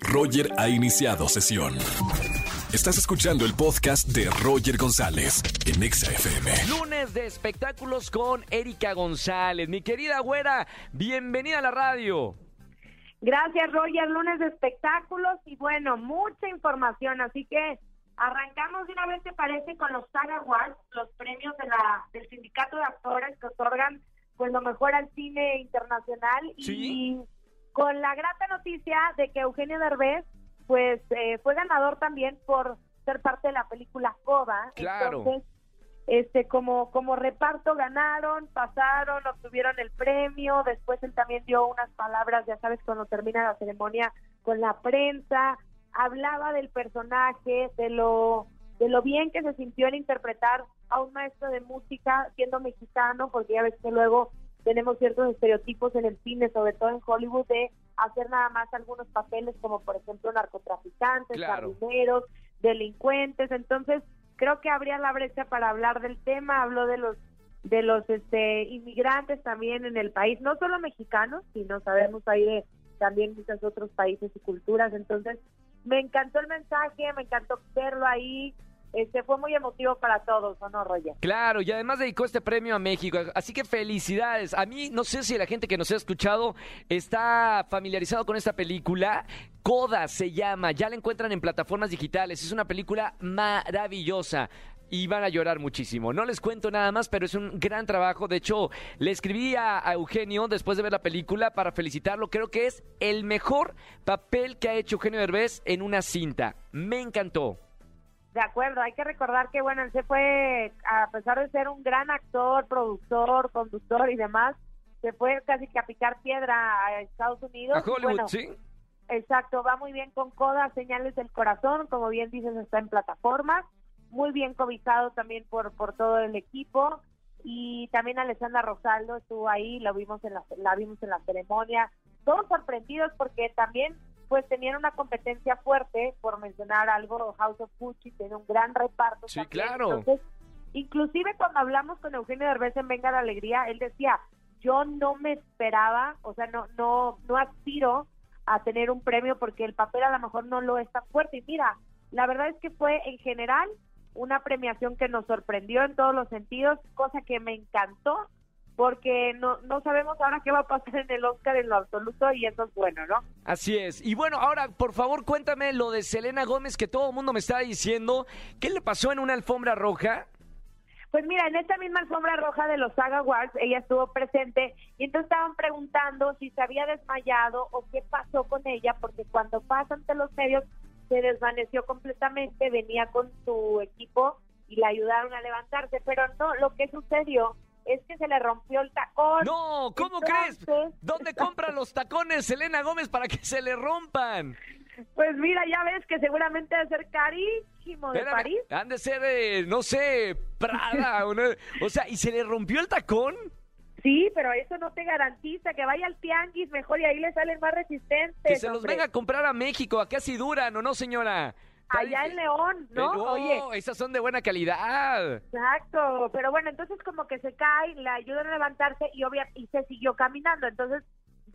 Roger ha iniciado sesión. Estás escuchando el podcast de Roger González en Exa FM. Lunes de espectáculos con Erika González. Mi querida güera, bienvenida a la radio. Gracias, Roger. Lunes de espectáculos y bueno, mucha información. Así que arrancamos de una vez, ¿te parece? Con los SAG Awards, los premios de la, del Sindicato de Actores que otorgan pues lo mejor al cine internacional. Y con la grata noticia de que Eugenio Derbez pues eh, fue ganador también por ser parte de la película Coda. Claro. Entonces, este, como, como reparto ganaron, pasaron, obtuvieron el premio, después él también dio unas palabras, ya sabes, cuando termina la ceremonia con la prensa, hablaba del personaje, de lo, de lo bien que se sintió en interpretar a un maestro de música siendo mexicano, porque ya ves que luego tenemos ciertos estereotipos en el cine, sobre todo en Hollywood, de hacer nada más algunos papeles como por ejemplo narcotraficantes, Claro. delincuentes, entonces creo que habría la brecha para hablar del tema, habló de los de los este inmigrantes también en el país, no solo mexicanos, sino sabemos ahí de también muchos otros países y culturas, entonces me encantó el mensaje, me encantó verlo ahí, este fue muy emotivo para todos, ¿o no, Roger? Claro, y además dedicó este premio a México. Así que felicidades. A mí, no sé si la gente que nos ha escuchado está familiarizado con esta película. Coda se llama, ya la encuentran en plataformas digitales. Es una película maravillosa. Y van a llorar muchísimo. No les cuento nada más, pero es un gran trabajo. De hecho, le escribí a Eugenio después de ver la película para felicitarlo. Creo que es el mejor papel que ha hecho Eugenio Derbez en una cinta. Me encantó. De acuerdo, hay que recordar que, bueno, él se fue, a pesar de ser un gran actor, productor, conductor y demás, se fue casi que a picar piedra a Estados Unidos. A Hollywood, bueno, sí. Exacto, va muy bien con Coda, Señales del Corazón, como bien dices, está en plataformas, muy bien cobijado también por, por todo el equipo y también Alessandra Rosaldo estuvo ahí, la vimos en la, la vimos en la ceremonia, todos sorprendidos porque también pues tenían una competencia fuerte, por mencionar algo, House of Gucci tiene un gran reparto. Sí, también. claro. Entonces, inclusive cuando hablamos con Eugenio Derbez en Venga la Alegría, él decía, yo no me esperaba, o sea, no, no, no aspiro a tener un premio porque el papel a lo mejor no lo es tan fuerte. Y mira, la verdad es que fue en general una premiación que nos sorprendió en todos los sentidos, cosa que me encantó porque no, no sabemos ahora qué va a pasar en el Oscar en lo absoluto y eso es bueno, ¿no? Así es. Y bueno, ahora, por favor, cuéntame lo de Selena Gómez que todo el mundo me está diciendo. ¿Qué le pasó en una alfombra roja? Pues mira, en esta misma alfombra roja de los Saga Awards, ella estuvo presente y entonces estaban preguntando si se había desmayado o qué pasó con ella, porque cuando pasa ante los medios se desvaneció completamente, venía con su equipo y la ayudaron a levantarse, pero no, lo que sucedió es que se le rompió el tacón. No, ¿cómo Entonces- crees? ¿Dónde compra los tacones Selena Gómez para que se le rompan? Pues mira, ya ves que seguramente debe ser carísimo de Espérame, París. Han de ser, eh, no sé, Prada. o, no- o sea, ¿y se le rompió el tacón? Sí, pero eso no te garantiza que vaya al tianguis mejor y ahí le salen más resistentes. Que se los venga a comprar a México. Acá sí duran, ¿o no, señora? Allá en León, ¿no? Eh, Oye, esas son de buena calidad. exacto. Pero bueno, entonces como que se cae, le ayudan a levantarse y obvia y se siguió caminando. Entonces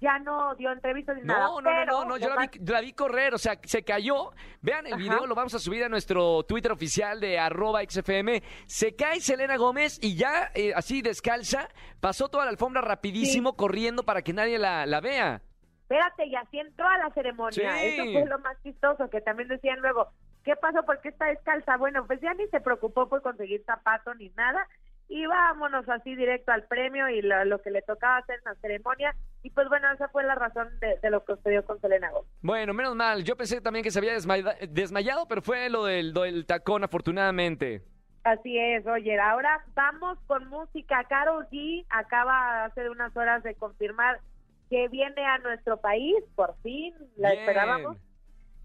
ya no dio entrevistas ni nada. No, no, no, no, no, yo la vi, la vi correr, o sea, se cayó. Vean el Ajá. video, lo vamos a subir a nuestro Twitter oficial de arroba XFM. Se cae Selena Gómez y ya eh, así descalza, pasó toda la alfombra rapidísimo corriendo para que nadie la, la vea. Espérate, y así entró a la ceremonia. Sí. Eso fue lo más chistoso, que también decían luego, ¿qué pasó? ¿Por qué está descalza? Bueno, pues ya ni se preocupó por conseguir zapato ni nada. Y vámonos así directo al premio y lo, lo que le tocaba hacer en la ceremonia. Y pues bueno, esa fue la razón de, de lo que sucedió con Selena Gómez. Bueno, menos mal, yo pensé también que se había desmaya- desmayado, pero fue lo del, lo del tacón, afortunadamente. Así es, oye, ahora vamos con música. Carol G acaba hace unas horas de confirmar que viene a nuestro país, por fin, la Bien. esperábamos.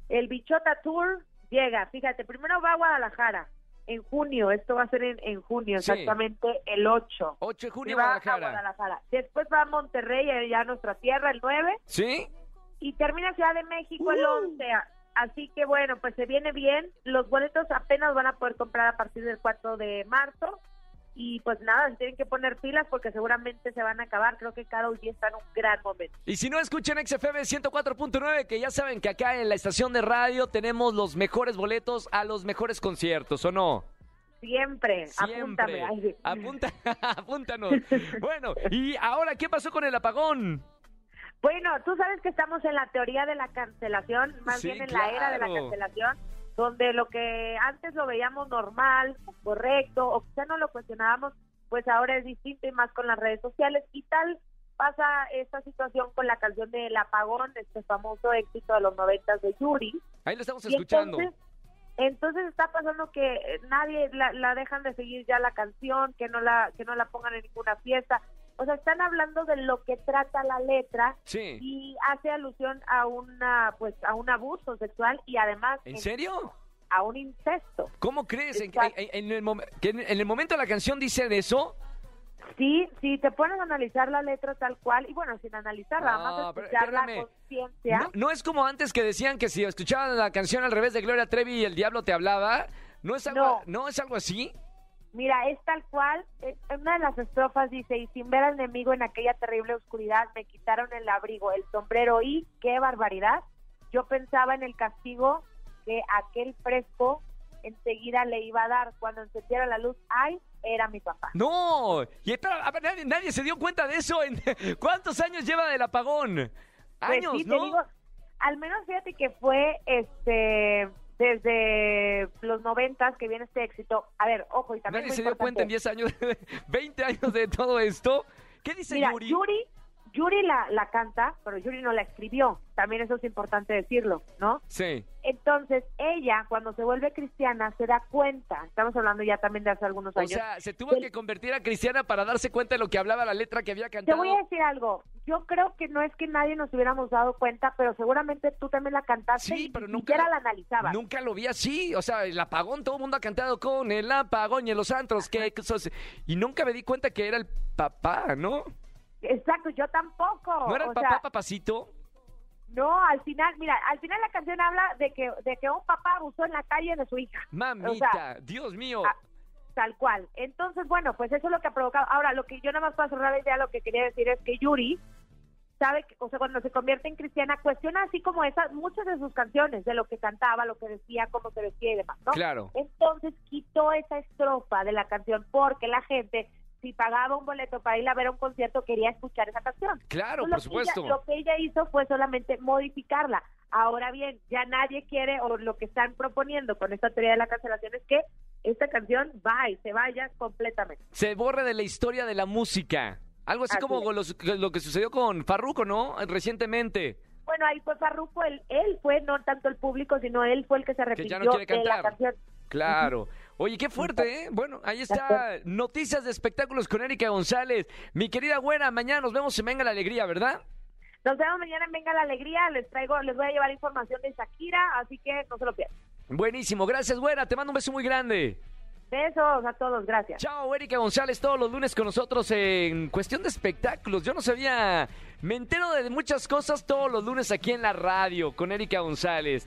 El Bichota Tour llega, fíjate, primero va a Guadalajara en junio, esto va a ser en, en junio, Sí. exactamente el 8. 8 de junio, va Guadalajara. a Guadalajara. Después va a Monterrey, ya a nuestra tierra, el 9, ¿Sí? y termina Ciudad de México el Uh. 11. Así que bueno, pues se viene bien. Los boletos apenas van a poder comprar a partir del 4 de marzo. Y pues nada, se tienen que poner pilas porque seguramente se van a acabar. Creo que Carol G está en un gran momento. Y si no escuchan XFM 104.9, que ya saben que acá en la estación de radio tenemos los mejores boletos a los mejores conciertos, ¿o no? Siempre, Siempre. apúntame. Ay, sí. Apunta, apúntanos. Bueno, y ahora, ¿qué pasó con el apagón? Bueno, tú sabes que estamos en la teoría de la cancelación, más Sí, bien en la era de la cancelación, donde lo que antes lo veíamos normal, correcto, o quizá no lo cuestionábamos, pues ahora es distinto y más con las redes sociales. Y tal pasa esta situación con la canción del apagón, este famoso éxito de los noventas de Yuri. Ahí lo estamos Y escuchando. Entonces, entonces está pasando que eh, nadie la, la dejan de seguir ya la canción, que no la que no la pongan en ninguna fiesta. O sea, están hablando de lo que trata la letra Sí. y hace alusión a una pues a un abuso sexual y además ¿En en- serio? a un incesto. ¿Cómo crees? ¿En, en- el, que en- el momento de la canción dicen eso? Sí, sí, te pones a analizar la letra tal cual y bueno, sin analizarla, Ah, nada más pero escuchar la conciencia. No, no es como antes que decían que si escuchaban la canción al revés de Gloria Trevi y el diablo te hablaba. ¿No es algo, No. ¿no es algo así? Mira, es tal cual. eh, En una de las estrofas dice, y sin ver al enemigo en aquella terrible oscuridad, me quitaron el abrigo, el sombrero y, qué barbaridad, yo pensaba en el castigo que aquel fresco enseguida le iba a dar cuando encendiera la luz. Ay, era mi papá. No. Y espera, nadie, nadie se dio cuenta de eso. En, ¿Cuántos años lleva del apagón? Pues Años, te ¿no? digo, al menos fíjate que fue este desde los noventas que viene este éxito. A ver, ojo, y también Nadie se dio cuenta en importante. 10 años, 20 años de todo esto. ¿Qué dice Mira, Yuri? Yuri, Yuri la, la canta, pero Yuri no la escribió. También eso es importante decirlo, ¿no? Sí. Entonces, ella, cuando se vuelve cristiana, se da cuenta, estamos hablando ya también de hace algunos O años. sea, se tuvo que convertir a cristiana para darse cuenta de lo que hablaba la letra que había Te cantado. voy a decir algo, yo creo que no es que nadie nos hubiéramos dado cuenta, pero seguramente tú también la cantaste Sí, y pero ni nunca, siquiera la analizabas. nunca lo vi así. O sea, el apagón, todo el mundo ha cantado con el apagón y en los antros. Que, y nunca me di cuenta que era el papá, ¿no? Exacto, yo tampoco. ¿No era el o papá sea, papacito? no, al final, mira, al final la canción habla de que de que un papá abusó en la calle de su hija. Mamita, o sea, Dios mío. ah, Tal cual. Entonces, bueno, pues eso es lo que ha provocado. Ahora, lo que yo nada más para cerrar la idea, lo que quería decir es que Yuri sabe, que, o sea, cuando se convierte en cristiana, cuestiona así como esas, muchas de sus canciones, de lo que cantaba, lo que decía, cómo se vestía y demás, ¿no? Claro. Entonces quitó esa estrofa de la canción porque la gente, si pagaba un boleto para ir a ver a un concierto, quería escuchar esa canción. Claro, Entonces, por lo que ella- supuesto. lo que ella hizo fue solamente modificarla. Ahora bien, ya nadie quiere, o lo que están proponiendo con esta teoría de la cancelación es que esta canción va y se vaya completamente. Se borre de la historia de la música. Algo así Así como los- lo que sucedió con Farruko, ¿no? Recientemente. Bueno, ahí fue Farruko, él, él fue, no tanto el público, sino él fue el que se Que ya arrepintió no quiere de la canción. Claro. Oye, qué fuerte, ¿eh? Bueno, ahí está. Noticias de espectáculos con Erika González. Mi querida güera, mañana nos vemos en Venga la Alegría, ¿verdad? Nos vemos mañana en Venga la Alegría, les traigo, les voy a llevar información de Shakira, así que no se lo pierdan. Buenísimo. Gracias, güera. Te mando un beso muy grande. Besos a todos, gracias. Chao, Erika González, todos los lunes con nosotros en cuestión de espectáculos. Yo no sabía, me entero de muchas cosas todos los lunes aquí en la radio con Erika González.